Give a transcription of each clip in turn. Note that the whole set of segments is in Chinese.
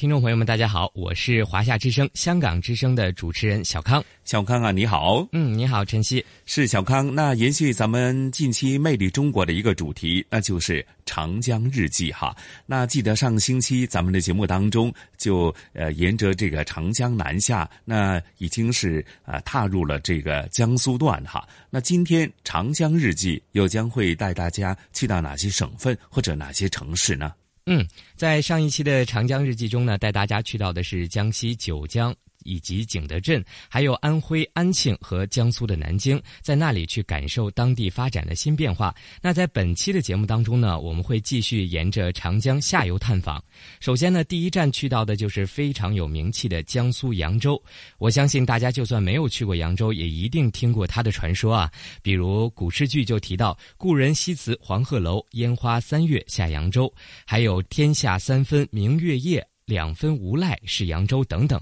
听众朋友们，大家好，我是华夏之声、香港之声的主持人小康。小康啊，你好。嗯，你好，晨曦。是小康。那延续咱们近期《魅力中国》的一个主题，那就是长江日记哈。那记得上星期咱们的节目当中，就呃沿着这个长江南下，那已经是呃踏入了这个江苏段哈。那今天《长江日记》又将会带大家去到哪些省份或者哪些城市呢？嗯，在上一期的长江日记中呢，带大家去到的是江西九江。以及景德镇，还有安徽安庆和江苏的南京，在那里去感受当地发展的新变化。那在本期的节目当中呢，我们会继续沿着长江下游探访。首先呢，第一站去到的就是非常有名气的江苏扬州。我相信大家就算没有去过扬州，也一定听过它的传说啊。比如古诗句就提到“故人西辞黄鹤楼，烟花三月下扬州”，还有“天下三分明月夜，两分无赖是扬州”等等。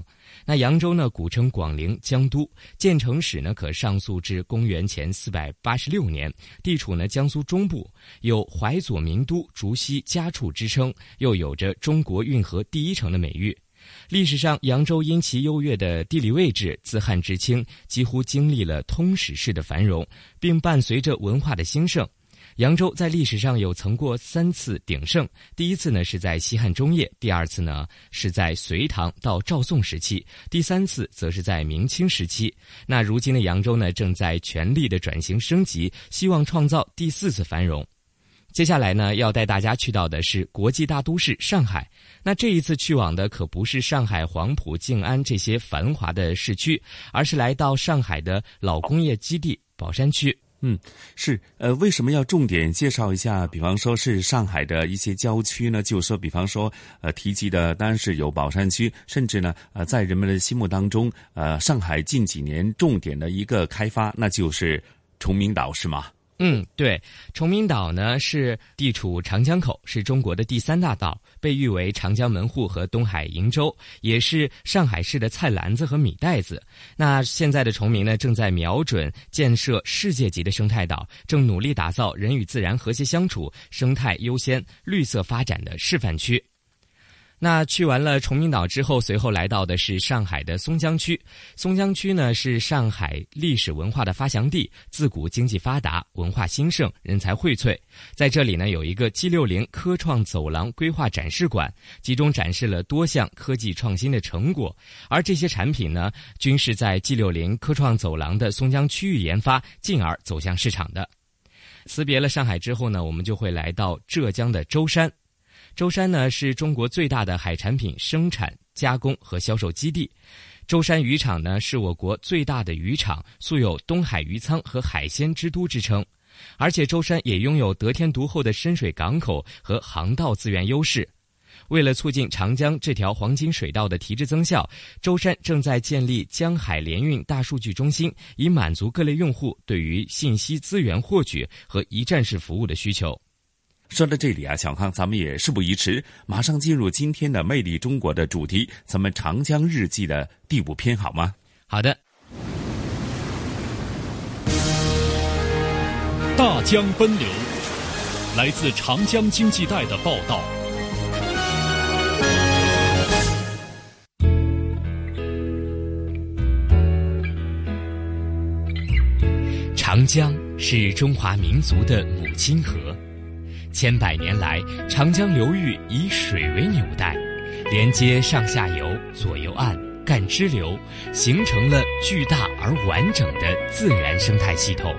那扬州呢，古称广陵江都，建成史呢可上溯至公元前四百八十六年，地处呢江苏中部，有淮左名都、竹溪家处之称，又有着中国运河第一城的美誉。历史上，扬州因其优越的地理位置，自汉至清几乎经历了通史式的繁荣，并伴随着文化的兴盛。扬州在历史上有曾过三次鼎盛，第一次呢是在西汉中叶，第二次呢是在隋唐到赵宋时期，第三次则是在明清时期。那如今的扬州呢正在全力的转型升级，希望创造第四次繁荣。接下来呢要带大家去到的是国际大都市上海。那这一次去往的可不是上海黄埔、静安这些繁华的市区，而是来到上海的老工业基地宝山区。嗯，是呃，为什么要重点介绍一下？比方说是上海的一些郊区呢？就说，比方说呃，提及的当然是有宝山区，甚至呢呃，在人们的心目当中，呃，上海近几年重点的一个开发，那就是崇明岛，是吗？嗯，对，崇明岛呢是地处长江口，是中国的第三大岛，被誉为长江门户和东海瀛洲，也是上海市的菜篮子和米袋子。那现在的崇明呢，正在瞄准建设世界级的生态岛，正努力打造人与自然和谐相处、生态优先、绿色发展的示范区。那去完了崇明岛之后，随后来到的是上海的松江区。松江区呢是上海历史文化的发祥地，自古经济发达，文化兴盛，人才荟萃。在这里呢有一个 G 六零科创走廊规划展示馆，集中展示了多项科技创新的成果。而这些产品呢，均是在 G 六零科创走廊的松江区域研发，进而走向市场的。辞别了上海之后呢，我们就会来到浙江的舟山。舟山呢是中国最大的海产品生产、加工和销售基地，舟山渔场呢是我国最大的渔场，素有“东海渔仓”和“海鲜之都”之称，而且舟山也拥有得天独厚的深水港口和航道资源优势。为了促进长江这条黄金水道的提质增效，舟山正在建立江海联运大数据中心，以满足各类用户对于信息资源获取和一站式服务的需求。说到这里啊，小康，咱们也事不宜迟，马上进入今天的《魅力中国》的主题，咱们《长江日记》的第五篇，好吗？好的。大江奔流，来自长江经济带的报道。长江是中华民族的母亲河。千百年来，长江流域以水为纽带，连接上下游、左右岸、干支流，形成了巨大而完整的自然生态系统。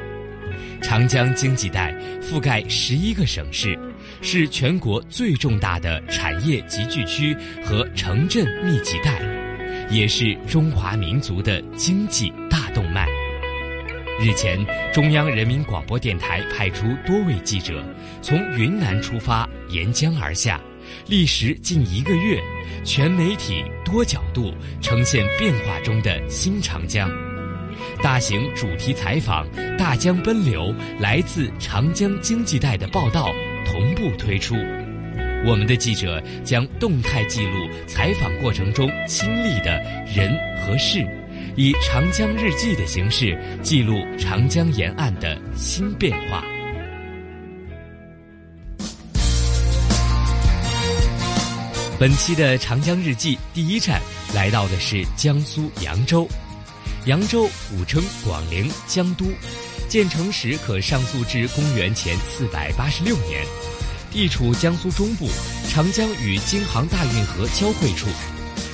长江经济带覆盖十一个省市，是全国最重大的产业集聚区和城镇密集带，也是中华民族的经济大动脉。日前，中央人民广播电台派出多位记者，从云南出发，沿江而下，历时近一个月，全媒体多角度呈现变化中的新长江。大型主题采访《大江奔流》来自长江经济带的报道同步推出，我们的记者将动态记录采访过程中亲历的人和事。以长江日记的形式记录长江沿岸的新变化。本期的长江日记第一站来到的是江苏扬州。扬州古称广陵江都，建成时可上溯至公元前四百八十六年，地处江苏中部，长江与京杭大运河交汇处。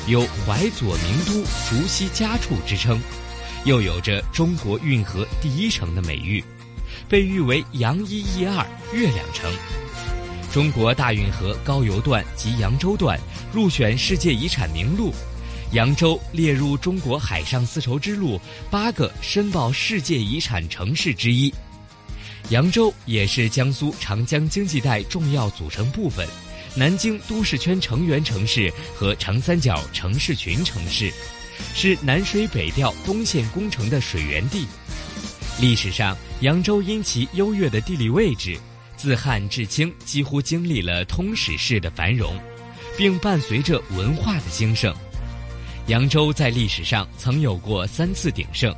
有“淮左名都、竹溪家处”之称，又有着“中国运河第一城”的美誉，被誉为“扬一益二、月亮城”。中国大运河高邮段及扬州段入选世界遗产名录，扬州列入中国海上丝绸之路八个申报世界遗产城市之一。扬州也是江苏长江经济带重要组成部分。南京都市圈成员城市和长三角城市群城市，是南水北调东线工程的水源地。历史上，扬州因其优越的地理位置，自汉至清几乎经历了通史式的繁荣，并伴随着文化的兴盛。扬州在历史上曾有过三次鼎盛，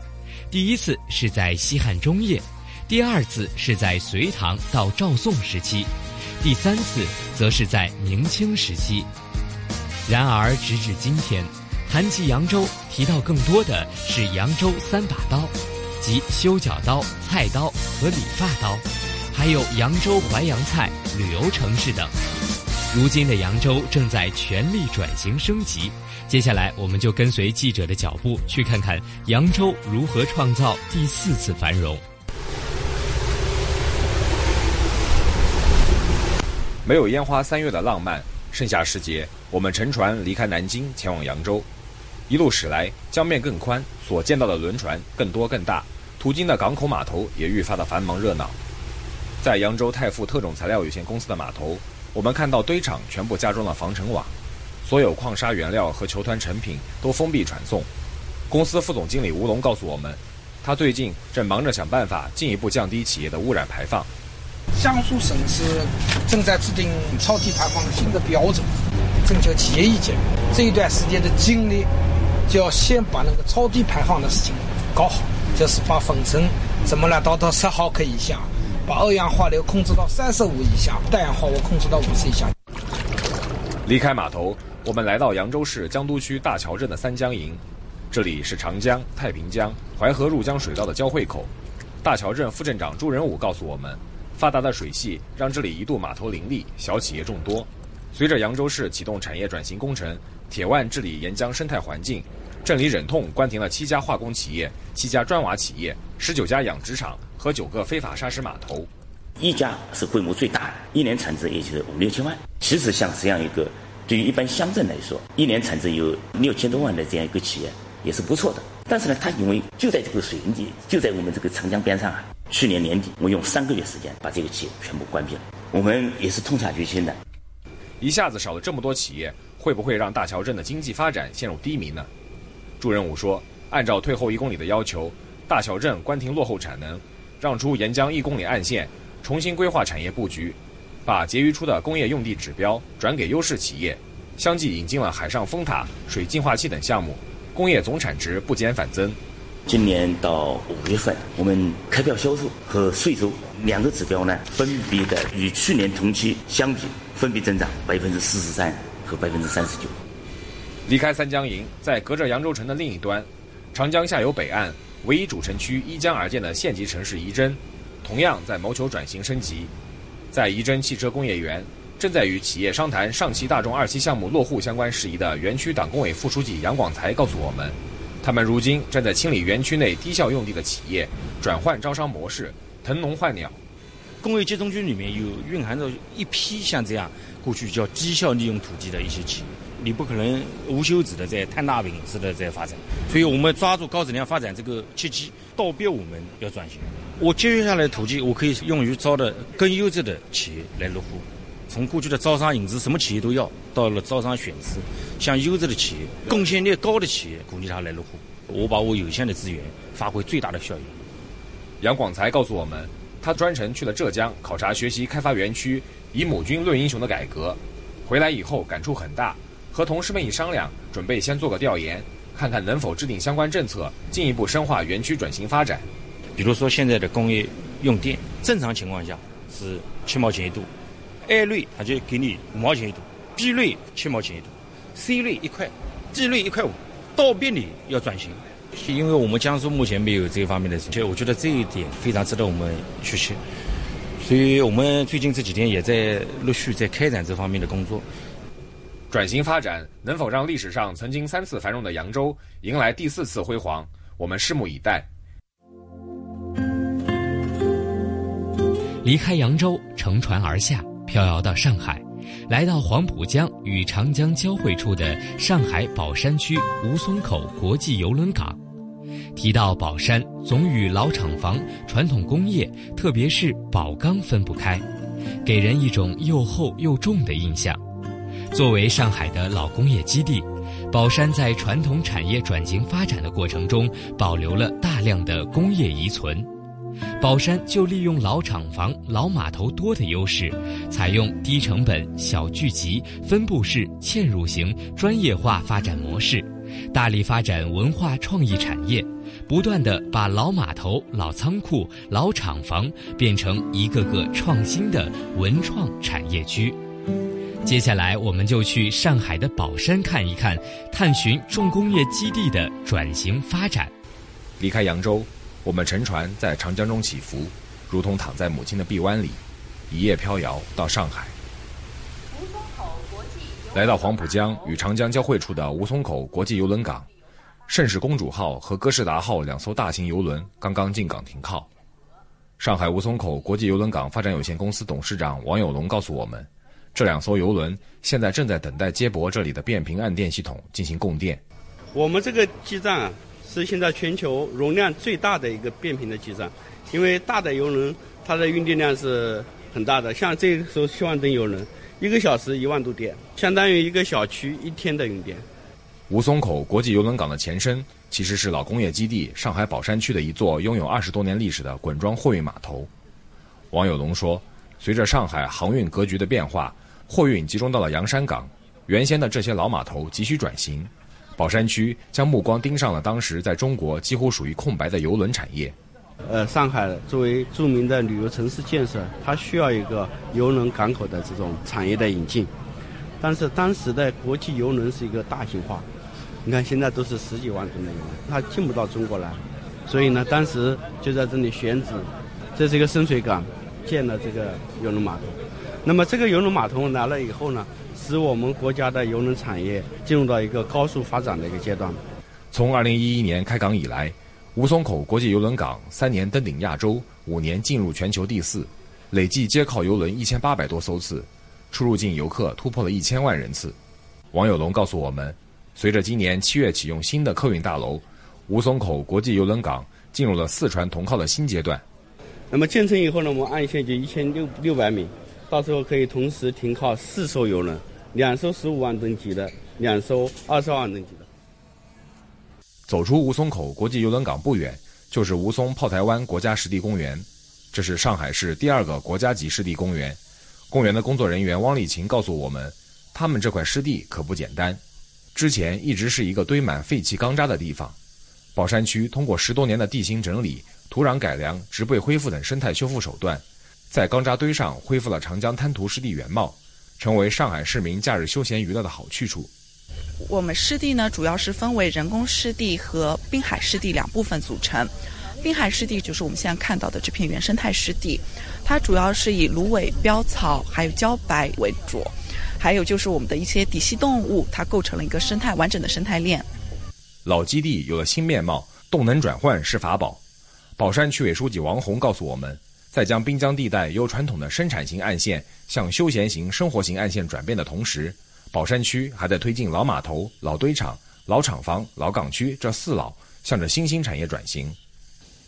第一次是在西汉中叶，第二次是在隋唐到赵宋时期。第三次则是在明清时期，然而直至今天，谈及扬州，提到更多的是扬州三把刀，即修脚刀、菜刀和理发刀，还有扬州淮扬菜、旅游城市等。如今的扬州正在全力转型升级，接下来我们就跟随记者的脚步，去看看扬州如何创造第四次繁荣。没有烟花三月的浪漫，盛夏时节，我们乘船离开南京，前往扬州。一路驶来，江面更宽，所见到的轮船更多更大，途经的港口码头也愈发的繁忙热闹。在扬州泰富特种材料有限公司的码头，我们看到堆场全部加装了防尘网，所有矿砂原料和球团成品都封闭传送。公司副总经理吴龙告诉我们，他最近正忙着想办法进一步降低企业的污染排放。江苏省是正在制定超低排放新的标准，征求企业意见。这一段时间的精力，就要先把那个超低排放的事情搞好，就是把粉尘怎么来达到十毫克以下，把二氧化硫控制到三十五以下，氮氧化物控制到五十以下。离开码头，我们来到扬州市江都区大桥镇的三江营，这里是长江、太平江、淮河入江水道的交汇口。大桥镇副镇长朱仁武告诉我们。发达的水系让这里一度码头林立，小企业众多。随着扬州市启动产业转型工程，铁腕治理沿江生态环境，镇里忍痛关停了七家化工企业、七家砖瓦企业、十九家养殖场和九个非法砂石码头。一家是规模最大的，一年产值也就是五六千万。其实像这样一个，对于一般乡镇来说，一年产值有六千多万的这样一个企业也是不错的。但是呢，它因为就在这个水源地，就在我们这个长江边上啊。去年年底，我用三个月时间把这个企业全部关闭了。我们也是痛下决心的。一下子少了这么多企业，会不会让大桥镇的经济发展陷入低迷呢？朱仁武说：“按照退后一公里的要求，大桥镇关停落后产能，让出沿江一公里岸线，重新规划产业布局，把结余出的工业用地指标转给优势企业，相继引进了海上风塔、水净化器等项目，工业总产值不减反增。”今年到五月份，我们开票销售和税收两个指标呢，分别的与去年同期相比，分别增长百分之四十三和百分之三十九。离开三江营，在隔着扬州城的另一端，长江下游北岸唯一主城区依江而建的县级城市仪征，同样在谋求转型升级。在仪征汽车工业园，正在与企业商谈上汽大众二期项目落户相关事宜的园区党工委副书记杨广才告诉我们，他们如今正在清理园区内低效用地的企业，转换招商模式，腾笼换鸟。工业集中区里面有蕴含着一批像这样过去叫低效利用土地的一些企业，你不可能无休止的在摊大饼似的在发展，所以我们抓住高质量发展这个契机，倒逼我们要转型。我节约下来的土地，我可以用于招的更优质的企业来落户。从过去的招商引资，什么企业都要，到了招商选资，像优质的企业、贡献率高的企业，鼓励他来落户。我把我有限的资源发挥最大的效益。杨广才告诉我们。他专程去了浙江考察学习开发园区以母军论英雄的改革，回来以后感触很大，和同事们一商量，准备先做个调研，看看能否制定相关政策，进一步深化园区转型发展。比如说现在的工业用电，正常情况下是七毛钱一度，A 类它就给你五毛钱一度，B 类七毛钱一度，C 类一块，D 类一块五，倒逼你要转型。因为我们江苏目前没有这方面的，其实我觉得这一点非常值得我们学习。所以我们最近这几天也在陆续在开展这方面的工作。转型发展能否让历史上曾经三次繁荣的扬州迎来第四次辉煌？我们拭目以待。离开扬州，乘船而下，飘摇到上海，来到黄浦江与长江交汇处的上海宝山区吴淞口国际邮轮港。提到宝山，总与老厂房、传统工业，特别是宝钢分不开，给人一种又厚又重的印象。作为上海的老工业基地，宝山在传统产业转型发展的过程中，保留了大量的工业遗存。宝山就利用老厂房、老码头多的优势，采用低成本、小聚集、分布式嵌入型专业化发展模式。大力发展文化创意产业，不断的把老码头、老仓库、老厂房变成一个个创新的文创产业区。接下来，我们就去上海的宝山看一看，探寻重工业基地的转型发展。离开扬州，我们乘船在长江中起伏，如同躺在母亲的臂弯里，一夜飘摇到上海。来到黄浦江与长江交汇处的吴淞口国际邮轮港，盛世公主号和哥士达号两艘大型邮轮刚刚进港停靠。上海吴淞口国际邮轮港发展有限公司董事长王有龙告诉我们，这两艘邮轮现在正在等待接驳这里的变频岸电系统进行供电。我们这个基站啊，是现在全球容量最大的一个变频的基站，因为大的邮轮它的运电量是很大的，像这艘七万吨邮轮。一个小时一万度电，相当于一个小区一天的用电。吴淞口国际邮轮港的前身其实是老工业基地上海宝山区的一座拥有二十多年历史的滚装货运码头。王有龙说，随着上海航运格局的变化，货运集中到了洋山港，原先的这些老码头急需转型，宝山区将目光盯上了当时在中国几乎属于空白的邮轮产业。呃，上海作为著名的旅游城市建设，它需要一个邮轮港口的这种产业的引进。但是当时的国际邮轮是一个大型化，你看现在都是十几万吨的邮轮，它进不到中国来。所以呢，当时就在这里选址，这是一个深水港，建了这个邮轮码头。那么这个邮轮码头来了以后呢，使我们国家的邮轮产业进入到一个高速发展的一个阶段。从二零一一年开港以来。吴淞口国际邮轮港三年登顶亚洲，五年进入全球第四，累计接靠邮轮一千八百多艘次，出入境游客突破了一千万人次。王有龙告诉我们，随着今年七月启用新的客运大楼，吴淞口国际邮轮港进入了四船同靠的新阶段。那么建成以后呢，我们岸线就一千六六百米，到时候可以同时停靠四艘邮轮，两艘十五万吨级的，两艘二十万吨级的。走出吴淞口国际邮轮港不远，就是吴淞炮台湾国家湿地公园，这是上海市第二个国家级湿地公园。公园的工作人员汪丽琴告诉我们，他们这块湿地可不简单，之前一直是一个堆满废弃钢渣的地方。宝山区通过十多年的地形整理、土壤改良、植被恢复等生态修复手段，在钢渣堆上恢复了长江滩涂湿地原貌，成为上海市民假日休闲娱乐的好去处。我们湿地呢，主要是分为人工湿地和滨海湿地两部分组成。滨海湿地就是我们现在看到的这片原生态湿地，它主要是以芦苇、标草还有茭白为主，还有就是我们的一些底栖动物，它构成了一个生态完整的生态链。老基地有了新面貌，动能转换是法宝。宝山区委书记王红告诉我们，在将滨江地带由传统的生产型岸线向休闲型、生活型岸线转变的同时，宝山区还在推进老码头、老堆场、老厂房、老港区这四老向着新兴产业转型。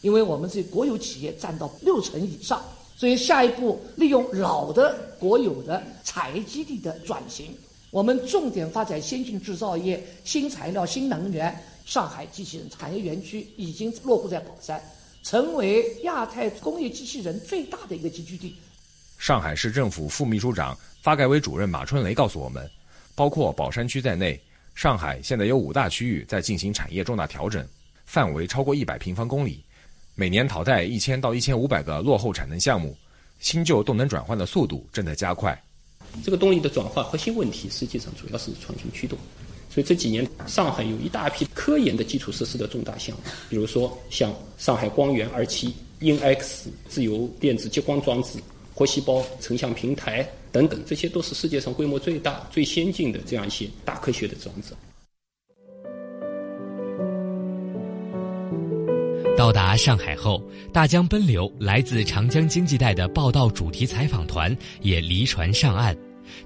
因为我们这国有企业占到六成以上，所以下一步利用老的国有的产业基地的转型，我们重点发展先进制造业、新材料、新能源。上海机器人产业园区已经落户在宝山，成为亚太工业机器人最大的一个集聚地。上海市政府副秘书长、发改委主任马春雷告诉我们，包括宝山区在内，上海现在有五大区域在进行产业重大调整，范围超过一百平方公里。每年淘汰一千到一千五百个落后产能项目，新旧动能转换的速度正在加快。这个动力的转化核心问题，实际上主要是创新驱动。所以这几年，上海有一大批科研的基础设施的重大项目，比如说像上海光源二期、InX 自由电子激光装置、活细胞成像平台等等，这些都是世界上规模最大、最先进的这样一些大科学的装置。到达上海后，大江奔流，来自长江经济带的报道主题采访团也离船上岸，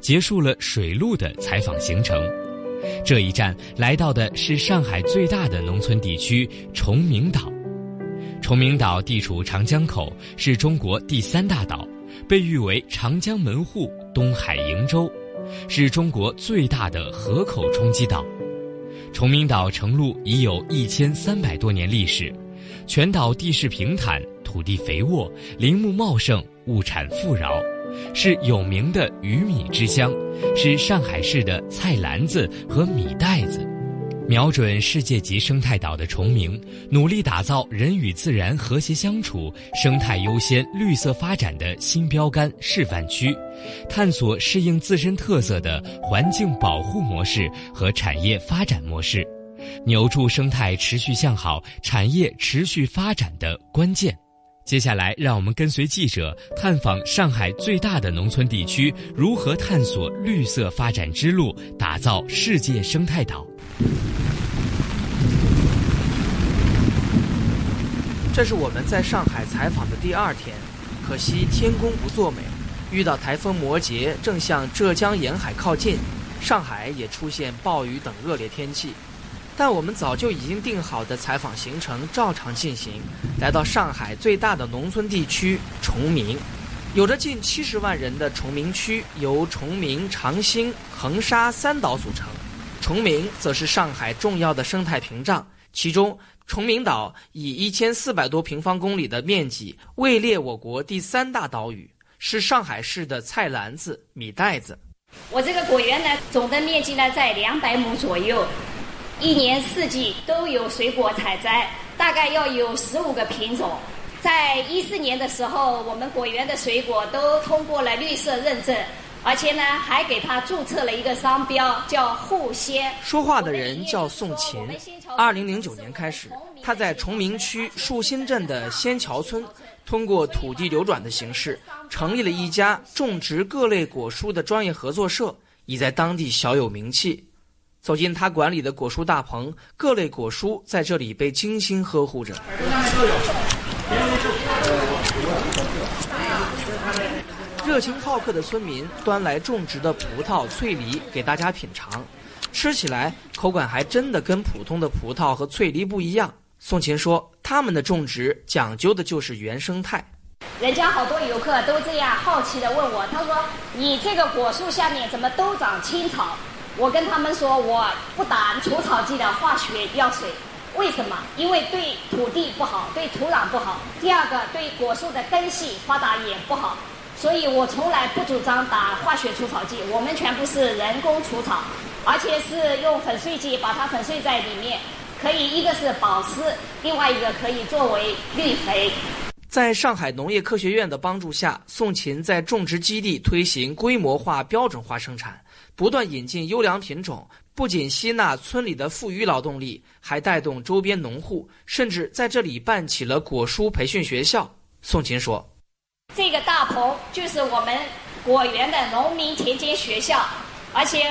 结束了水路的采访行程。这一站来到的是上海最大的农村地区崇明岛。崇明岛地处长江口，是中国第三大岛，被誉为长江门户、东海瀛洲，是中国最大的河口冲积岛。崇明岛成陆已有一千三百多年历史。全岛地势平坦，土地肥沃，林木茂盛，物产富饶，是有名的鱼米之乡，是上海市的菜篮子和米袋子。瞄准世界级生态岛的崇明，努力打造人与自然和谐相处、生态优先、绿色发展的新标杆示范区，探索适应自身特色的环境保护模式和产业发展模式。扭住生态持续向好、产业持续发展的关键。接下来，让我们跟随记者探访上海最大的农村地区，如何探索绿色发展之路，打造世界生态岛。这是我们在上海采访的第二天，可惜天公不作美，遇到台风摩羯正向浙江沿海靠近，上海也出现暴雨等恶劣天气。但我们早就已经定好的采访行程照常进行，来到上海最大的农村地区崇明，有着近七十万人的崇明区由崇明、长兴、横沙三岛组成。崇明则是上海重要的生态屏障，其中崇明岛以一千四百多平方公里的面积位列我国第三大岛屿，是上海市的菜篮子、米袋子。我这个果园呢，总的面积呢在两百亩左右。一年四季都有水果采摘，大概要有十五个品种。在一四年的时候，我们果园的水果都通过了绿色认证，而且呢还给它注册了一个商标，叫护鲜。说话的人叫宋琴。二零零九年开始，他在崇明区树新镇的仙桥村，通过土地流转的形式，成立了一家种植各类果蔬的专业合作社，已在当地小有名气。走进他管理的果蔬大棚，各类果蔬在这里被精心呵护着。热情好客的村民端来种植的葡萄、脆梨给大家品尝，吃起来口感还真的跟普通的葡萄和脆梨不一样。宋琴说，他们的种植讲究的就是原生态。人家好多游客都这样好奇的问我，他说：“你这个果树下面怎么都长青草？”我跟他们说，我不打除草剂的化学药水，为什么？因为对土地不好，对土壤不好。第二个，对果树的根系发达也不好。所以我从来不主张打化学除草剂，我们全部是人工除草，而且是用粉碎机把它粉碎在里面，可以一个是保湿，另外一个可以作为绿肥。在上海农业科学院的帮助下，宋琴在种植基地推行规模化、标准化生产。不断引进优良品种，不仅吸纳村里的富余劳动力，还带动周边农户，甚至在这里办起了果蔬培训学校。宋琴说：“这个大棚就是我们果园的农民田间学校，而且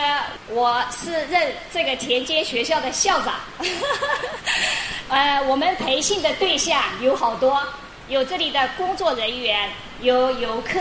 我是任这个田间学校的校长。呃，我们培训的对象有好多，有这里的工作人员，有游客。”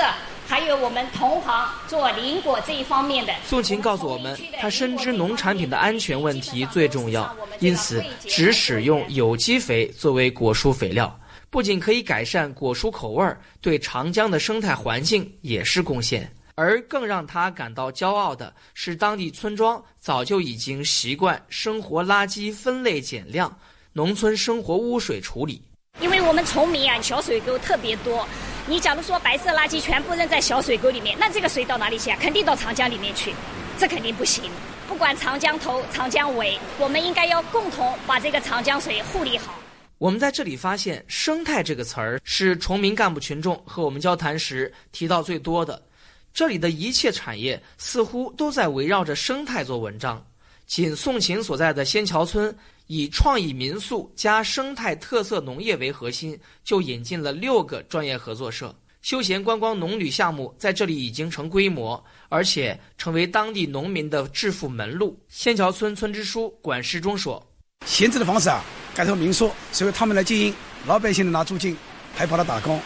还有我们同行做林果这一方面的。宋琴告诉我们，他深知农产品的安全问题最重要，因此只使用有机肥作为果蔬肥料，不仅可以改善果蔬口味儿，对长江的生态环境也是贡献。而更让他感到骄傲的是，当地村庄早就已经习惯生活垃圾分类减量、农村生活污水处理。因为我们崇明啊，小水沟特别多。你假如说白色垃圾全部扔在小水沟里面，那这个水到哪里去啊？肯定到长江里面去，这肯定不行。不管长江头、长江尾，我们应该要共同把这个长江水护理好。我们在这里发现“生态”这个词儿是崇明干部群众和我们交谈时提到最多的。这里的一切产业似乎都在围绕着生态做文章。仅宋琴所在的仙桥村。以创意民宿加生态特色农业为核心，就引进了六个专业合作社，休闲观光农旅项目在这里已经成规模，而且成为当地农民的致富门路。仙桥村村支书管世忠说：“闲置的房子啊，改成民宿，所以他们来经营，老百姓拿租金，还帮他打工。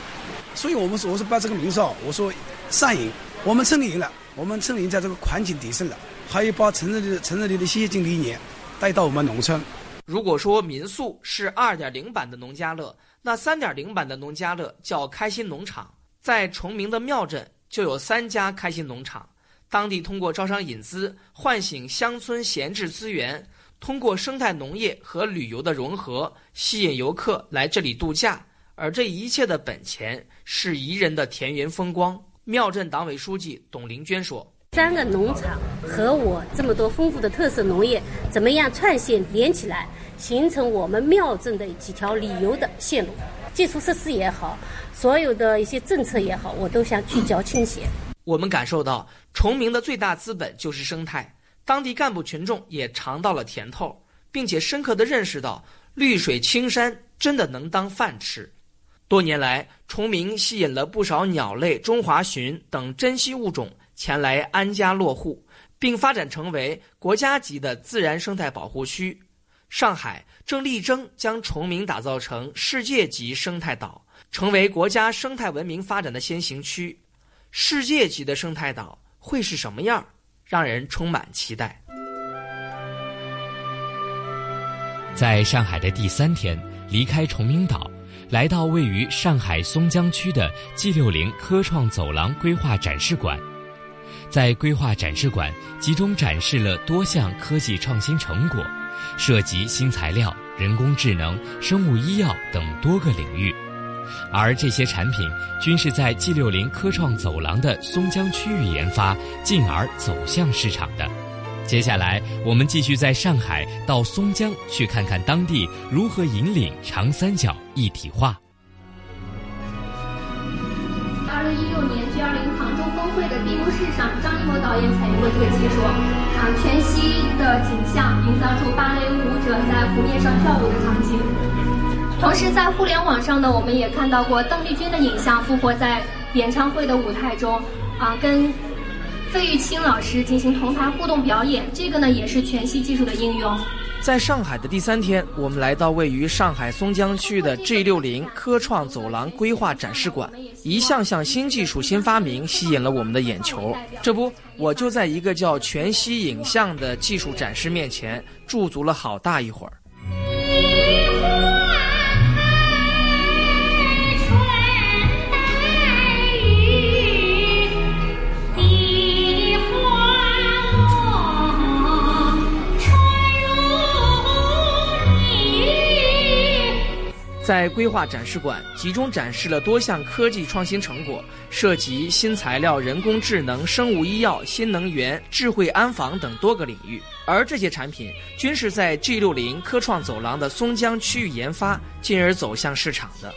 所以我们说，我说把这个民宿，我说上瘾，我们村里赢了，我们村里在这个环境提升了，还有把城市里城市里的先进理念带到我们农村。”如果说民宿是二点零版的农家乐，那三点零版的农家乐叫开心农场。在崇明的庙镇就有三家开心农场，当地通过招商引资，唤醒乡村闲置资源，通过生态农业和旅游的融合，吸引游客来这里度假。而这一切的本钱是宜人的田园风光。庙镇党委书记董玲娟说。三个农场和我这么多丰富的特色农业，怎么样串线连起来，形成我们庙镇的几条旅游的线路？基础设施也好，所有的一些政策也好，我都想聚焦倾斜。我们感受到崇明的最大资本就是生态，当地干部群众也尝到了甜头，并且深刻地认识到绿水青山真的能当饭吃。多年来，崇明吸引了不少鸟类、中华鲟等珍稀物种。前来安家落户，并发展成为国家级的自然生态保护区。上海正力争将崇明打造成世界级生态岛，成为国家生态文明发展的先行区。世界级的生态岛会是什么样？让人充满期待。在上海的第三天，离开崇明岛，来到位于上海松江区的 G 六零科创走廊规划展示馆。在规划展示馆集中展示了多项科技创新成果，涉及新材料、人工智能、生物医药等多个领域，而这些产品均是在 G 六零科创走廊的松江区域研发，进而走向市场的。接下来，我们继续在上海到松江去看看当地如何引领长三角一体化。二零一六年 G 二零会的闭幕式上，张艺谋导演采用过这个技术，啊，全息的景象营造出芭蕾舞者在湖面上跳舞的场景。同时，在互联网上呢，我们也看到过邓丽君的影像复活在演唱会的舞台中，啊，跟费玉清老师进行同台互动表演。这个呢，也是全息技术的应用。在上海的第三天，我们来到位于上海松江区的 G 六零科创走廊规划展示馆，一项项新技术、新发明吸引了我们的眼球。这不，我就在一个叫全息影像的技术展示面前驻足了好大一会儿。在规划展示馆集中展示了多项科技创新成果，涉及新材料、人工智能、生物医药、新能源、智慧安防等多个领域。而这些产品均是在 G 六零科创走廊的松江区域研发，进而走向市场的。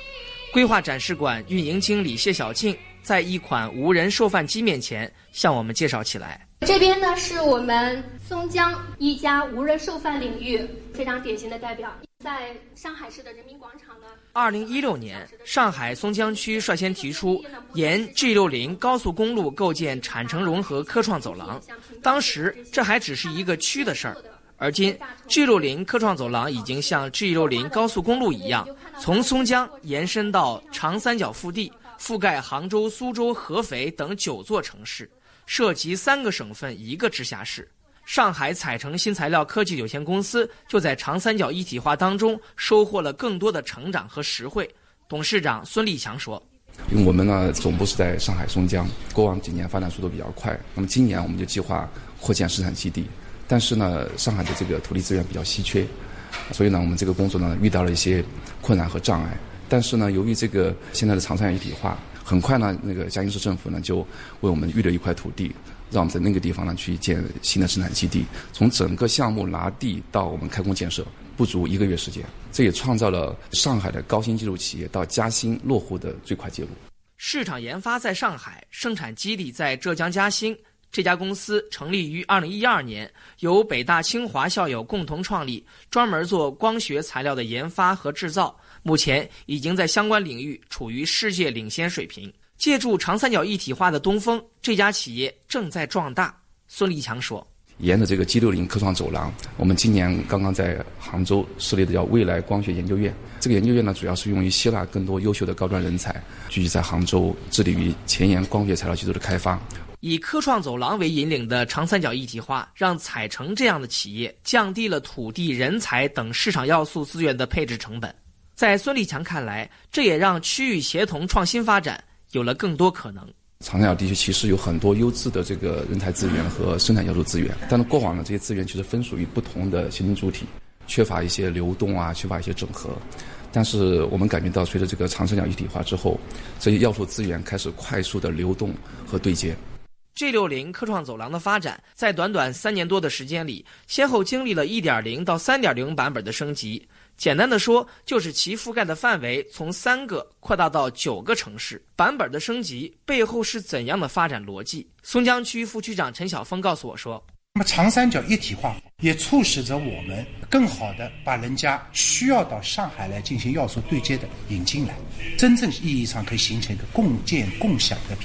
规划展示馆运营经理谢小庆在一款无人售饭机面前向我们介绍起来。这边呢是我们松江一家无人售饭领域非常典型的代表，在上海市的人民广场呢。二零一六年，上海松江区率先提出沿 G 六零高速公路构建产城融合科创走廊，当时这还只是一个区的事儿。而今，G 六零科创走廊已经像 G 六零高速公路一样，从松江延伸到长三角腹地，覆盖杭州、苏州、合肥等九座城市，涉及三个省份、一个直辖市。上海彩城新材料科技有限公司就在长三角一体化当中收获了更多的成长和实惠。董事长孙立强说：“因为我们呢总部是在上海松江，过往几年发展速度比较快，那么今年我们就计划扩建生产基地。”但是呢，上海的这个土地资源比较稀缺，所以呢，我们这个工作呢遇到了一些困难和障碍。但是呢，由于这个现在的长三角一体化，很快呢，那个嘉兴市政府呢就为我们预留一块土地，让我们在那个地方呢去建新的生产基地。从整个项目拿地到我们开工建设，不足一个月时间，这也创造了上海的高新技术企业到嘉兴落户的最快记录。市场研发在上海，生产基地在浙江嘉兴。这家公司成立于二零一二年，由北大、清华校友共同创立，专门做光学材料的研发和制造。目前已经在相关领域处于世界领先水平。借助长三角一体化的东风，这家企业正在壮大。孙立强说：“沿着这个 G 六零科创走廊，我们今年刚刚在杭州设立的叫未来光学研究院。这个研究院呢，主要是用于吸纳更多优秀的高端人才，聚集在杭州，致力于前沿光学材料技术的开发。”以科创走廊为引领的长三角一体化，让彩城这样的企业降低了土地、人才等市场要素资源的配置成本。在孙立强看来，这也让区域协同创新发展有了更多可能。长三角地区其实有很多优质的这个人才资源和生产要素资源，但是过往的这些资源其实分属于不同的行政主体，缺乏一些流动啊，缺乏一些整合。但是我们感觉到，随着这个长三角一体化之后，这些要素资源开始快速的流动和对接。G 六零科创走廊的发展，在短短三年多的时间里，先后经历了一点零到三点零版本的升级。简单的说，就是其覆盖的范围从三个扩大到九个城市。版本的升级背后是怎样的发展逻辑？松江区副区长陈晓峰告诉我说：“那么长三角一体化也促使着我们更好的把人家需要到上海来进行要素对接的引进来，真正意义上可以形成一个共建共享的。”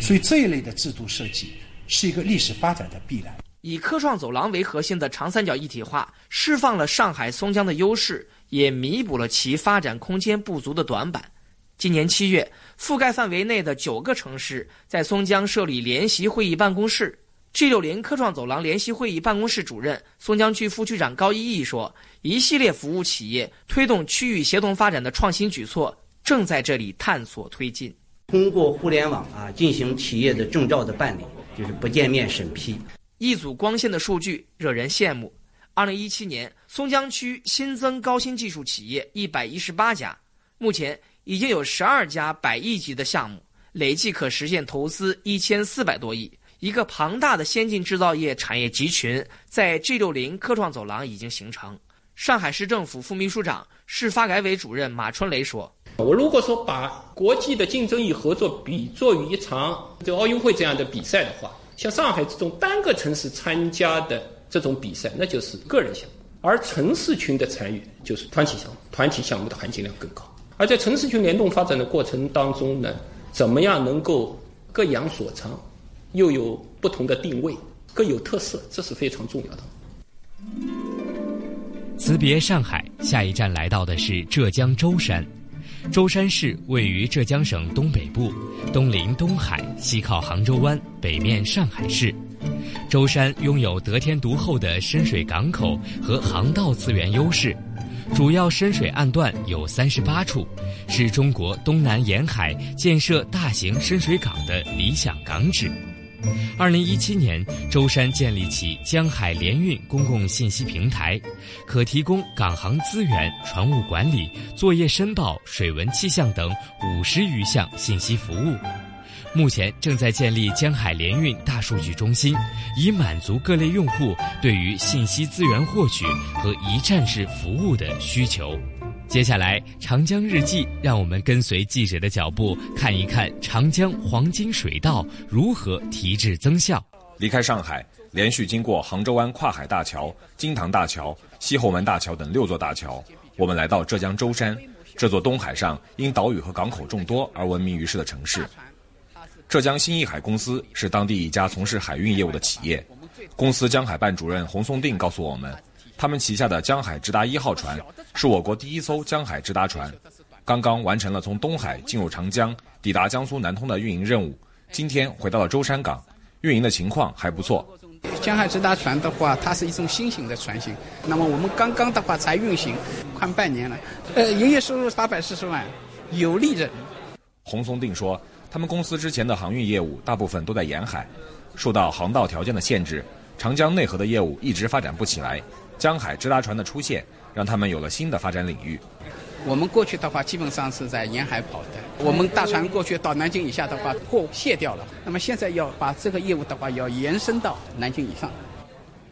所以这一类的制度设计是一个历史发展的必然。以科创走廊为核心的长三角一体化，释放了上海松江的优势，也弥补了其发展空间不足的短板。今年七月，覆盖范围内的九个城市在松江设立联席会议办公室。G 六零科创走廊联席会议办公室主任、松江区副区长高一义说：“一系列服务企业推动区域协同发展的创新举措，正在这里探索推进。”通过互联网啊进行企业的证照的办理，就是不见面审批。一组光鲜的数据惹人羡慕。二零一七年，松江区新增高新技术企业一百一十八家，目前已经有十二家百亿级的项目，累计可实现投资一千四百多亿。一个庞大的先进制造业产业集群在 G 六零科创走廊已经形成。上海市政府副秘书长、市发改委主任马春雷说。我如果说把国际的竞争与合作比作于一场这奥运会这样的比赛的话，像上海这种单个城市参加的这种比赛，那就是个人项目；而城市群的参与就是团体项目，团体项目的含金量更高。而在城市群联动发展的过程当中呢，怎么样能够各扬所长，又有不同的定位，各有特色，这是非常重要的。辞别上海，下一站来到的是浙江舟山。舟山市位于浙江省东北部，东临东海，西靠杭州湾，北面上海市。舟山拥有得天独厚的深水港口和航道资源优势，主要深水岸段有三十八处，是中国东南沿海建设大型深水港的理想港址。二零一七年，舟山建立起江海联运公共信息平台，可提供港航资源、船务管理、作业申报、水文气象等五十余项信息服务。目前正在建立江海联运大数据中心，以满足各类用户对于信息资源获取和一站式服务的需求。接下来，长江日记让我们跟随记者的脚步，看一看长江黄金水道如何提质增效。离开上海，连续经过杭州湾跨海大桥、金塘大桥、西后门大桥等六座大桥，我们来到浙江舟山，这座东海上因岛屿和港口众多而闻名于世的城市。浙江新义海公司是当地一家从事海运业务的企业。公司江海办主任洪松定告诉我们，他们旗下的江海直达一号船是我国第一艘江海直达船，刚刚完成了从东海进入长江、抵达江苏南通的运营任务，今天回到了舟山港。运营的情况还不错。江海直达船的话，它是一种新型的船型。那么我们刚刚的话才运行，快半年了。呃，营业收入八百四十万，有利润。洪松定说，他们公司之前的航运业务大部分都在沿海，受到航道条件的限制，长江内河的业务一直发展不起来。江海直达船的出现，让他们有了新的发展领域。我们过去的话，基本上是在沿海跑的。我们大船过去到南京以下的话，货卸掉了。那么现在要把这个业务的话，要延伸到南京以上。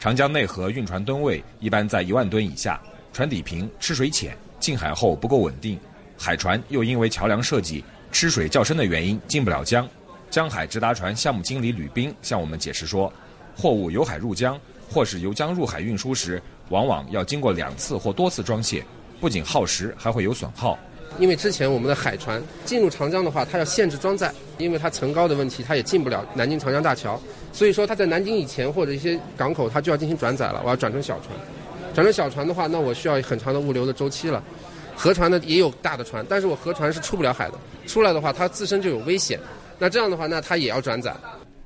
长江内河运船吨位一般在一万吨以下，船底平，吃水浅，进海后不够稳定。海船又因为桥梁设计吃水较深的原因进不了江。江海直达船项目经理吕斌向我们解释说，货物由海入江或是由江入海运输时，往往要经过两次或多次装卸。不仅耗时，还会有损耗。因为之前我们的海船进入长江的话，它要限制装载，因为它层高的问题，它也进不了南京长江大桥。所以说，它在南京以前或者一些港口，它就要进行转载了。我要转成小船，转成小船的话，那我需要很长的物流的周期了。河船呢也有大的船，但是我河船是出不了海的，出来的话它自身就有危险。那这样的话，那它也要转载。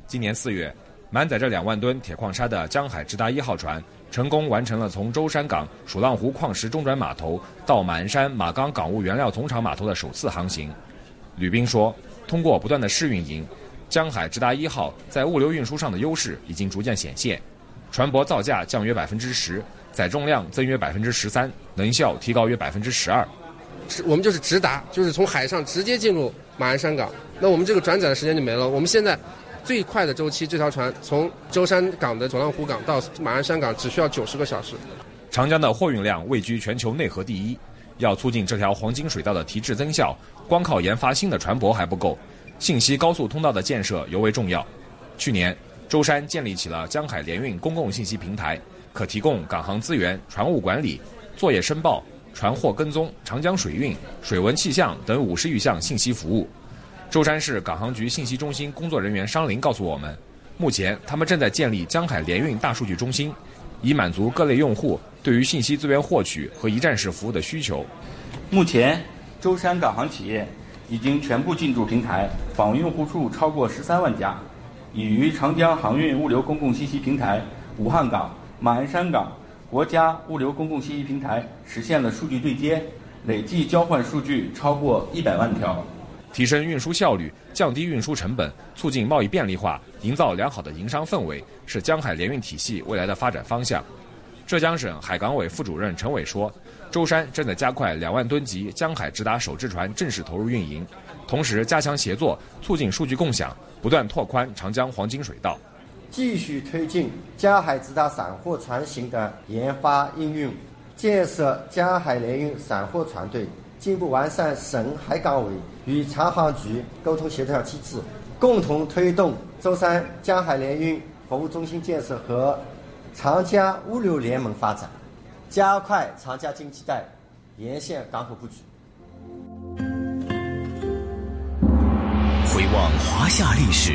今年四月，满载着两万吨铁矿砂的江海直达一号船。成功完成了从舟山港蜀浪湖矿石中转码头到马鞍山马钢港务原料总厂码头的首次航行。吕斌说：“通过不断的试运营，江海直达一号在物流运输上的优势已经逐渐显现，船舶造价降约百分之十，载重量增约百分之十三，能效提高约百分之十二。我们就是直达，就是从海上直接进入马鞍山港，那我们这个转载的时间就没了。我们现在。”最快的周期，这条船从舟山港的左浪湖港到马鞍山港只需要九十个小时。长江的货运量位居全球内河第一，要促进这条黄金水道的提质增效，光靠研发新的船舶还不够，信息高速通道的建设尤为重要。去年，舟山建立起了江海联运公共信息平台，可提供港航资源、船务管理、作业申报、船货跟踪、长江水运、水文气象等五十余项信息服务。舟山市港航局信息中心工作人员商林告诉我们，目前他们正在建立江海联运大数据中心，以满足各类用户对于信息资源获取和一站式服务的需求。目前，舟山港航企业已经全部进驻平台，访问用户数超过十三万家，已于长江航运物流公共信息平台、武汉港、马鞍山港国家物流公共信息平台实现了数据对接，累计交换数据超过一百万条。提升运输效率，降低运输成本，促进贸易便利化，营造良好的营商氛围，是江海联运体系未来的发展方向。浙江省海港委副主任陈伟说：“舟山正在加快两万吨级江海直达首制船正式投入运营，同时加强协作，促进数据共享，不断拓宽长江黄金水道，继续推进江海直达散货船型的研发应用，建设江海联运散货船队。”进一步完善省海港委与长航局沟通协调机制，共同推动舟山江海联运服务中心建设和长江物流联盟发展，加快长江经济带沿线港口布局。回望华夏历史，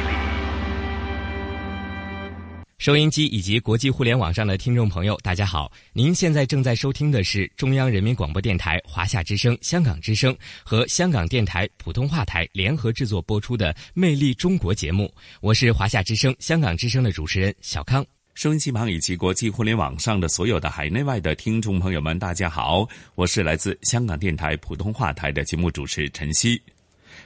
收音机以及国际互联网上的听众朋友，大家好！您现在正在收听的是中央人民广播电台华夏之声、香港之声和香港电台普通话台联合制作播出的《魅力中国》节目。我是华夏之声、香港之声的主持人小康。收音机旁以及国际互联网上的所有的海内外的听众朋友们，大家好！我是来自香港电台普通话台的节目主持陈曦。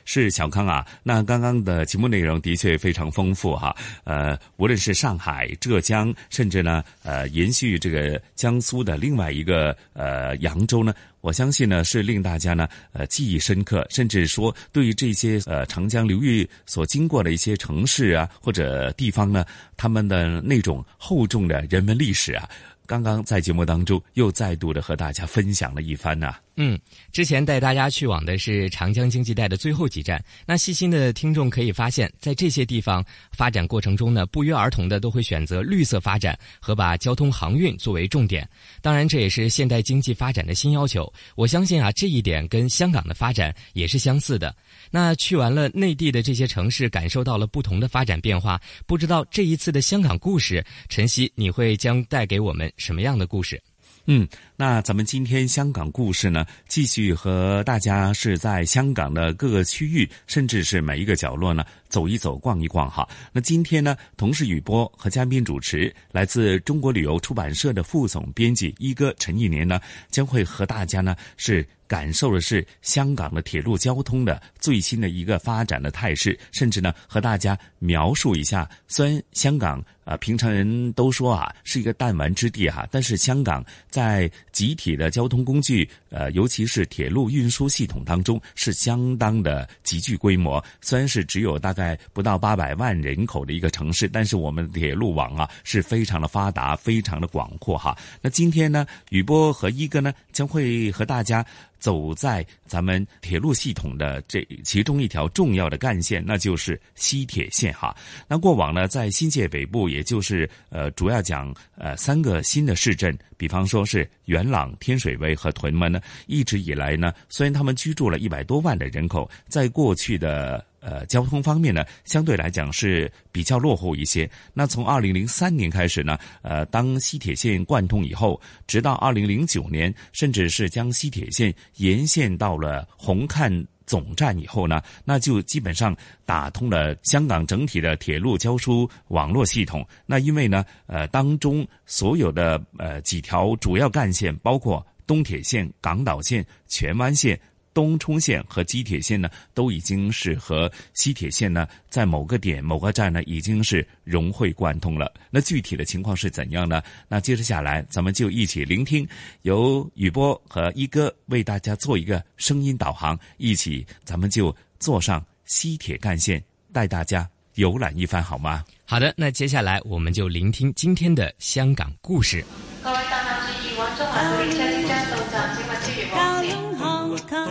是小康啊，那刚刚的节目内容的确非常丰富哈，呃，无论是上海、浙江，甚至呢，呃，延续这个江苏的另外一个呃扬州呢，我相信呢是令大家呢呃记忆深刻，甚至说对于这些呃长江流域所经过的一些城市啊或者地方呢，他们的那种厚重的人文历史啊。刚刚在节目当中又再度的和大家分享了一番呢。嗯，之前带大家去往的是长江经济带的最后几站。那细心的听众可以发现，在这些地方发展过程中呢，不约而同的都会选择绿色发展和把交通航运作为重点。当然，这也是现代经济发展的新要求。我相信啊，这一点跟香港的发展也是相似的。那去完了内地的这些城市，感受到了不同的发展变化。不知道这一次的香港故事，晨曦你会将带给我们什么样的故事？嗯，那咱们今天香港故事呢，继续和大家是在香港的各个区域，甚至是每一个角落呢，走一走、逛一逛哈。那今天呢，同事雨波和嘉宾主持，来自中国旅游出版社的副总编辑一哥陈一年呢，将会和大家呢是。感受的是香港的铁路交通的最新的一个发展的态势，甚至呢和大家描述一下。虽然香港啊，平常人都说啊是一个弹丸之地哈，但是香港在集体的交通工具，呃，尤其是铁路运输系统当中是相当的极具规模。虽然是只有大概不到八百万人口的一个城市，但是我们铁路网啊是非常的发达，非常的广阔哈。那今天呢，宇波和一哥呢将会和大家。走在咱们铁路系统的这其中一条重要的干线，那就是西铁线哈。那过往呢，在新界北部，也就是呃，主要讲呃三个新的市镇，比方说是元朗、天水围和屯门呢，一直以来呢，虽然他们居住了一百多万的人口，在过去的。呃，交通方面呢，相对来讲是比较落后一些。那从二零零三年开始呢，呃，当西铁线贯通以后，直到二零零九年，甚至是将西铁线沿线到了红磡总站以后呢，那就基本上打通了香港整体的铁路交输网络系统。那因为呢，呃，当中所有的呃几条主要干线，包括东铁线、港岛线、荃湾线。东冲线和机铁线呢，都已经是和西铁线呢，在某个点、某个站呢，已经是融会贯通了。那具体的情况是怎样呢？那接着下来，咱们就一起聆听由雨波和一哥为大家做一个声音导航，一起咱们就坐上西铁干线，带大家游览一番，好吗？好的，那接下来我们就聆听今天的香港故事。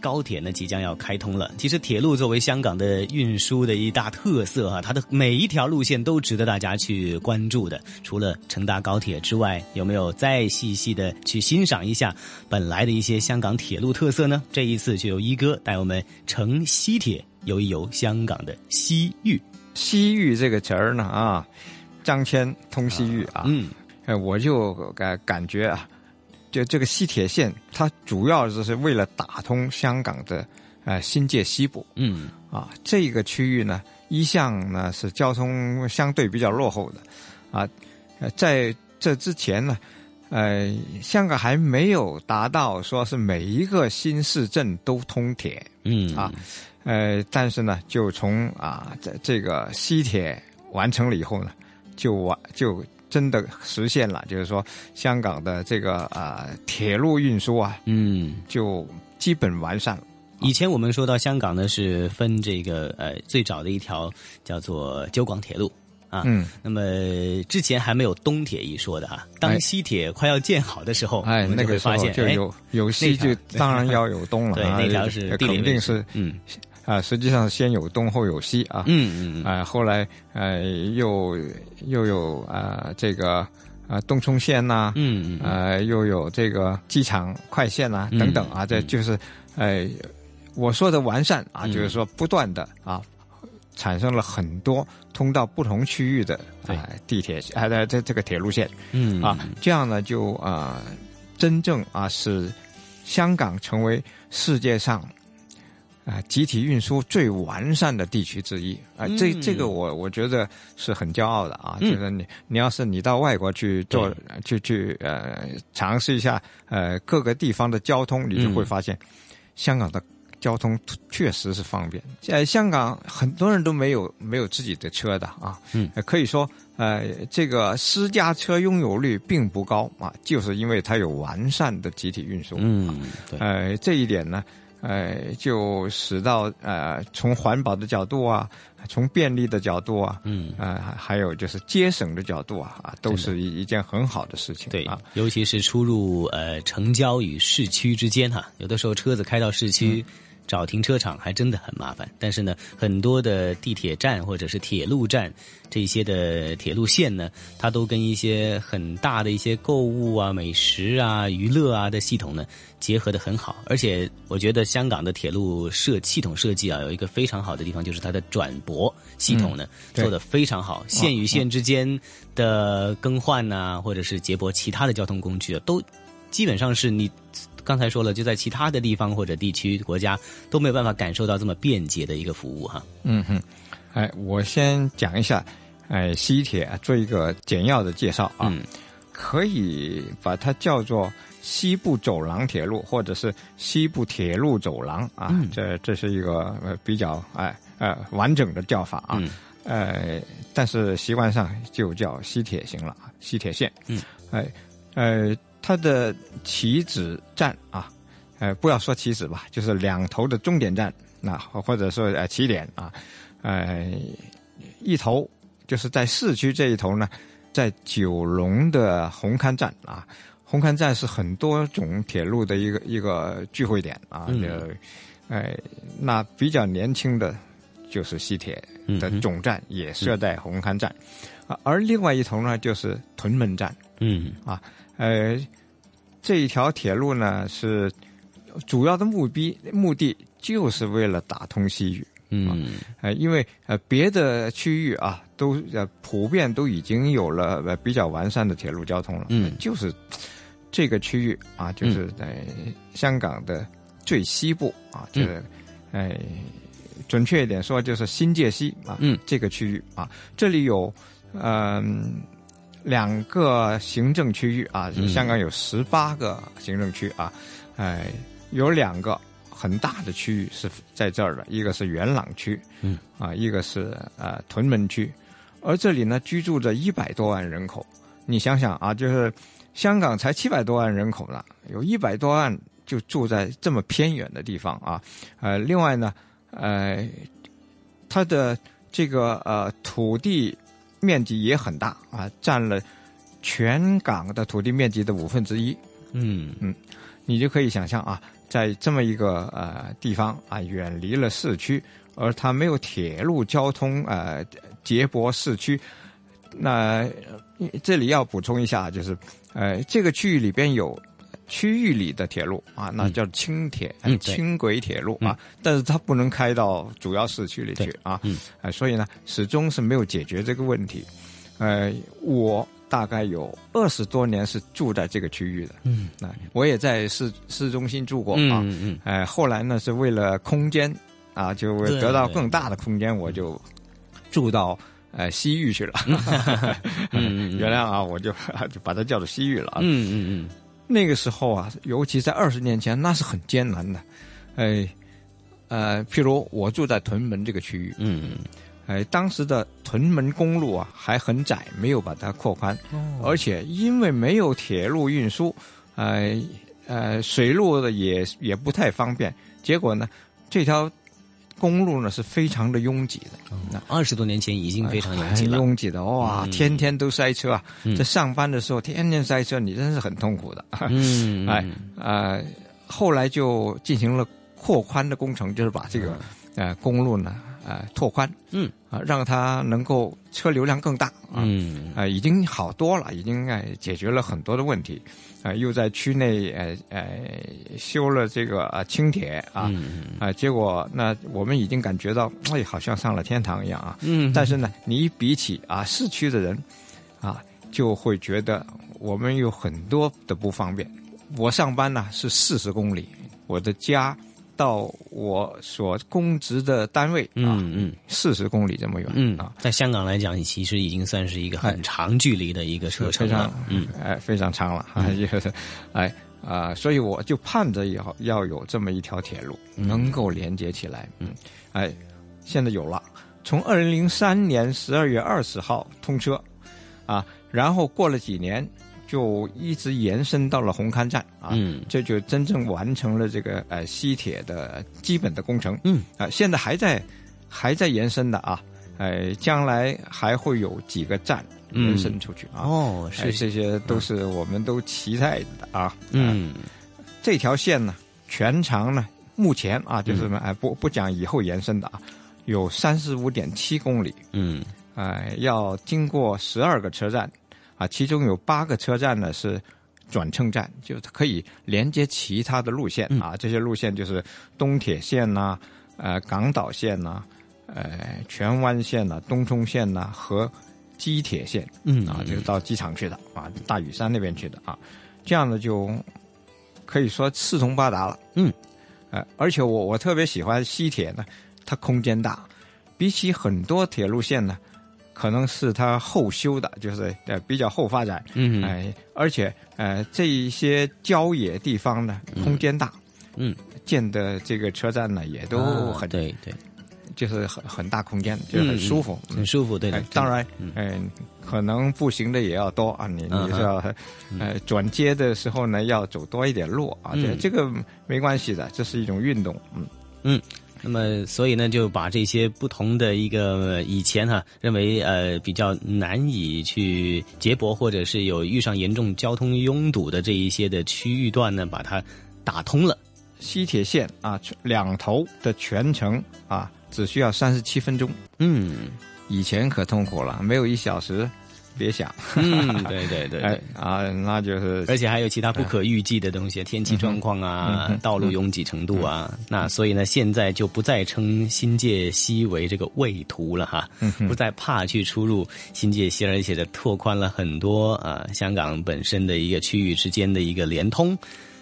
高铁呢即将要开通了。其实铁路作为香港的运输的一大特色哈，它的每一条路线都值得大家去关注的。除了乘搭高铁之外，有没有再细细的去欣赏一下本来的一些香港铁路特色呢？这一次就由一哥带我们乘西铁游一游香港的西域。西域这个词儿呢啊，张骞通西域啊，嗯，我就感感觉啊。就这个西铁线，它主要就是为了打通香港的呃新界西部。嗯，啊，这个区域呢，一向呢是交通相对比较落后的，啊，在这之前呢，呃，香港还没有达到说是每一个新市镇都通铁。嗯，啊，呃，但是呢，就从啊这这个西铁完成了以后呢，就完就。真的实现了，就是说，香港的这个呃铁路运输啊，嗯，就基本完善了。以前我们说到香港呢，是分这个呃最早的一条叫做九广铁路，啊。嗯，那么之前还没有东铁一说的哈，当西铁快要建好的时候，哎，那个发现就有有西就当然要有东了，对，那条是肯定是嗯。啊，实际上先有东后有西啊，嗯嗯嗯，啊，后来呃又又有啊这个啊东冲线呐，嗯嗯，呃又有这个机场快线呐等等啊，这就是呃我说的完善啊，就是说不断的啊产生了很多通到不同区域的啊地铁啊这这个铁路线，嗯。啊这样呢就啊真正啊使香港成为世界上。啊，集体运输最完善的地区之一啊，这这个我我觉得是很骄傲的啊。就是你你要是你到外国去做，去去呃尝试一下呃各个地方的交通，你就会发现香港的交通确实是方便。在香港很多人都没有没有自己的车的啊，嗯，可以说呃这个私家车拥有率并不高啊，就是因为它有完善的集体运输。嗯，对，呃这一点呢。呃，就使到呃，从环保的角度啊，从便利的角度啊，嗯，啊，还有就是节省的角度啊，啊，都是一一件很好的事情。对啊，尤其是出入呃城郊与市区之间哈，有的时候车子开到市区。找停车场还真的很麻烦，但是呢，很多的地铁站或者是铁路站，这些的铁路线呢，它都跟一些很大的一些购物啊、美食啊、娱乐啊的系统呢结合的很好。而且我觉得香港的铁路设系统设计啊，有一个非常好的地方，就是它的转驳系统呢做的非常好，线与线之间的更换呐，或者是接驳其他的交通工具啊，都基本上是你。刚才说了，就在其他的地方或者地区、国家都没有办法感受到这么便捷的一个服务哈。嗯哼，哎，我先讲一下，哎，西铁做一个简要的介绍啊。嗯，可以把它叫做西部走廊铁路，或者是西部铁路走廊啊。嗯，这这是一个比较哎呃完整的叫法啊。嗯，呃，但是习惯上就叫西铁行了，西铁线。嗯，哎，呃。它的起止站啊，呃，不要说起止吧，就是两头的终点站，那或者说呃起点啊，呃，一头就是在市区这一头呢，在九龙的红磡站啊，红磡站是很多种铁路的一个一个聚会点啊，呃，哎，那比较年轻的就是西铁的总站也设在红磡站，啊，而另外一头呢就是屯门站，嗯。啊。呃，这一条铁路呢是主要的目的目的就是为了打通西域。嗯，呃，因为呃别的区域啊都呃普遍都已经有了呃比较完善的铁路交通了。嗯，就是这个区域啊，就是在香港的最西部啊，就是哎准确一点说就是新界西啊，嗯，这个区域啊，这里有嗯。两个行政区域啊，香港有十八个行政区啊，哎，有两个很大的区域是在这儿的，一个是元朗区，嗯，啊，一个是呃屯门区，而这里呢居住着一百多万人口，你想想啊，就是香港才七百多万人口呢，有一百多万就住在这么偏远的地方啊，呃，另外呢，呃，它的这个呃土地。面积也很大啊，占了全港的土地面积的五分之一。嗯嗯，你就可以想象啊，在这么一个呃地方啊，远离了市区，而它没有铁路交通呃接驳市区。那这里要补充一下，就是呃这个区域里边有。区域里的铁路啊，那叫轻铁、轻轨铁路啊，但是它不能开到主要市区里去啊，呃，所以呢，始终是没有解决这个问题。呃，我大概有二十多年是住在这个区域的，嗯，那我也在市市中心住过啊，嗯。嗯，呃，后来呢是为了空间啊，就得到更大的空间，我就住到呃西域去了，嗯，原谅啊，我就 就把它叫做西域了，嗯嗯嗯。那个时候啊，尤其在二十年前，那是很艰难的，哎，呃，譬如我住在屯门这个区域，嗯，哎，当时的屯门公路啊还很窄，没有把它扩宽，而且因为没有铁路运输，呃呃，水路的也也不太方便，结果呢，这条公路呢是非常的拥挤的。那二十多年前已经非常拥挤了，拥挤的哇，天天都塞车啊！在上班的时候天天塞车，你真是很痛苦的。嗯，哎呃，后来就进行了扩宽的工程，就是把这个呃公路呢。呃，拓宽，嗯，啊，让它能够车流量更大，嗯，啊，已经好多了，已经哎解决了很多的问题，啊，又在区内呃呃修了这个啊轻铁啊，啊，结果那我们已经感觉到哎，好像上了天堂一样啊，嗯，但是呢，你一比起啊市区的人，啊，就会觉得我们有很多的不方便。我上班呢是四十公里，我的家。到我所供职的单位，嗯嗯，四十公里这么远，嗯啊，在香港来讲，其实已经算是一个很长距离的一个车程了，嗯，哎，非常长了，就是，哎啊，所以我就盼着以后要有这么一条铁路能够连接起来，嗯，哎，现在有了，从二零零三年十二月二十号通车，啊，然后过了几年。就一直延伸到了红磡站啊，这就真正完成了这个呃西铁的基本的工程。嗯啊，现在还在还在延伸的啊，呃，将来还会有几个站延伸出去啊。哦，是这些都是我们都期待的啊。嗯，这条线呢，全长呢，目前啊，就是哎不不讲以后延伸的啊，有三十五点七公里。嗯，哎，要经过十二个车站。啊，其中有八个车站呢是转乘站，就是可以连接其他的路线啊。这些路线就是东铁线呐、呃港岛线呐、呃荃湾线呐、东冲线呐和机铁线。嗯啊，就是到机场去的啊，大屿山那边去的啊。这样呢就可以说四通八达了。嗯，呃，而且我我特别喜欢西铁呢，它空间大，比起很多铁路线呢。可能是它后修的，就是呃比较后发展，嗯，哎，而且呃这一些郊野地方呢，空间大，嗯，建的这个车站呢也都很对对，就是很很大空间，就很舒服，很舒服，对的。当然，嗯，可能步行的也要多啊，你你是要呃转接的时候呢要走多一点路啊，这这个没关系的，这是一种运动，嗯。嗯。那么，所以呢，就把这些不同的一个以前哈认为呃比较难以去接驳，或者是有遇上严重交通拥堵的这一些的区域段呢，把它打通了。西铁线啊，两头的全程啊，只需要三十七分钟。嗯，以前可痛苦了，没有一小时。别想，嗯，对对 对，哎啊，那就是，而且还有其他不可预计的东西，天气状况啊，道路拥挤程度啊，那所以呢，现在就不再称新界西为这个畏途了哈，不再怕去出入新界西，而且的拓宽了很多啊，香港本身的一个区域之间的一个连通。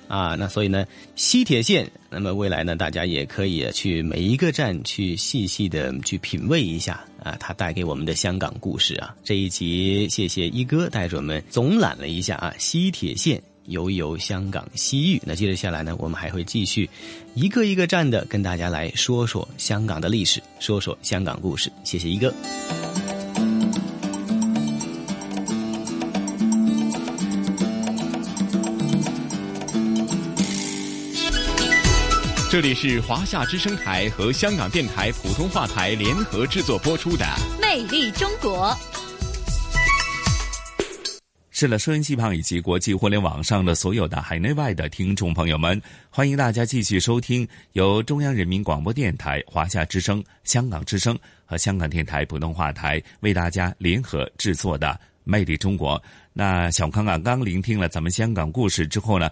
啊，那所以呢，西铁线，那么未来呢，大家也可以去每一个站去细细的去品味一下啊，它带给我们的香港故事啊。这一集，谢谢一哥带着我们总览了一下啊，西铁线游一游香港西域。那接着下来呢，我们还会继续一个一个站的跟大家来说说香港的历史，说说香港故事。谢谢一哥。这里是华夏之声台和香港电台普通话台联合制作播出的《魅力中国》。是了，收音机旁以及国际互联网上的所有的海内外的听众朋友们，欢迎大家继续收听由中央人民广播电台、华夏之声、香港之声和香港电台普通话台为大家联合制作的《魅力中国》。那小康啊，刚聆听了咱们香港故事之后呢？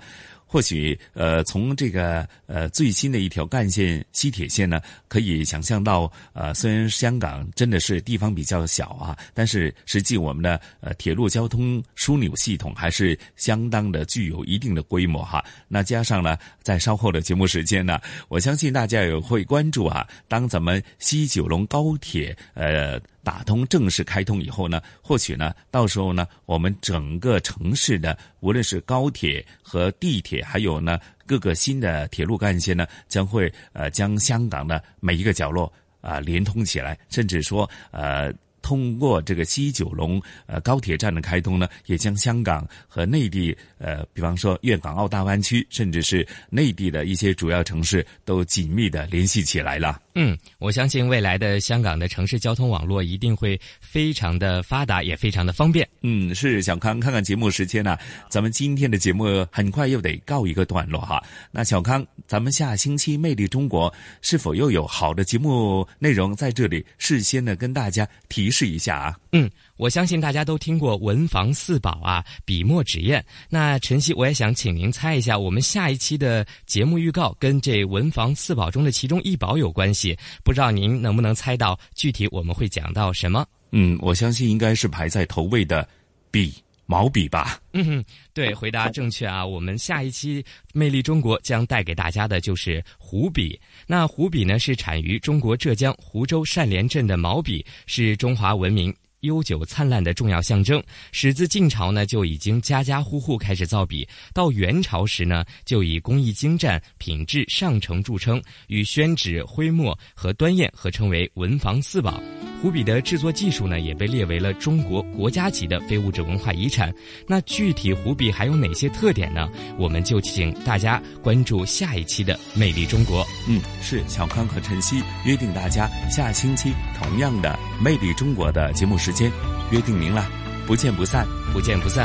或许，呃，从这个呃最新的一条干线西铁线呢，可以想象到，呃，虽然香港真的是地方比较小啊，但是实际我们的呃铁路交通枢纽系统还是相当的具有一定的规模哈。那加上呢，在稍后的节目时间呢，我相信大家也会关注啊，当咱们西九龙高铁呃。打通正式开通以后呢，或许呢，到时候呢，我们整个城市的无论是高铁和地铁，还有呢各个新的铁路干线呢，将会呃将香港的每一个角落啊连通起来，甚至说呃通过这个西九龙呃高铁站的开通呢，也将香港和内地呃，比方说粤港澳大湾区，甚至是内地的一些主要城市都紧密的联系起来了。嗯，我相信未来的香港的城市交通网络一定会非常的发达，也非常的方便。嗯，是小康，看看节目时间呢，咱们今天的节目很快又得告一个段落哈。那小康，咱们下星期《魅力中国》是否又有好的节目内容在这里事先呢跟大家提示一下啊？嗯。我相信大家都听过文房四宝啊，笔墨纸砚。那晨曦，我也想请您猜一下，我们下一期的节目预告跟这文房四宝中的其中一宝有关系。不知道您能不能猜到具体我们会讲到什么？嗯，我相信应该是排在头位的笔，毛笔吧。嗯哼，对，回答正确啊！我们下一期《魅力中国》将带给大家的就是湖笔。那湖笔呢，是产于中国浙江湖州善连镇的毛笔，是中华文明。悠久灿烂的重要象征，始自晋朝呢就已经家家户户开始造笔，到元朝时呢就以工艺精湛、品质上乘著称，与宣纸、徽墨和端砚合称为文房四宝。湖笔的制作技术呢也被列为了中国国家级的非物质文化遗产。那具体湖笔还有哪些特点呢？我们就请大家关注下一期的《魅力中国》。嗯，是小康和晨曦约定大家下星期同样的《魅力中国》的节目。时间约定您了，不见不散，不见不散。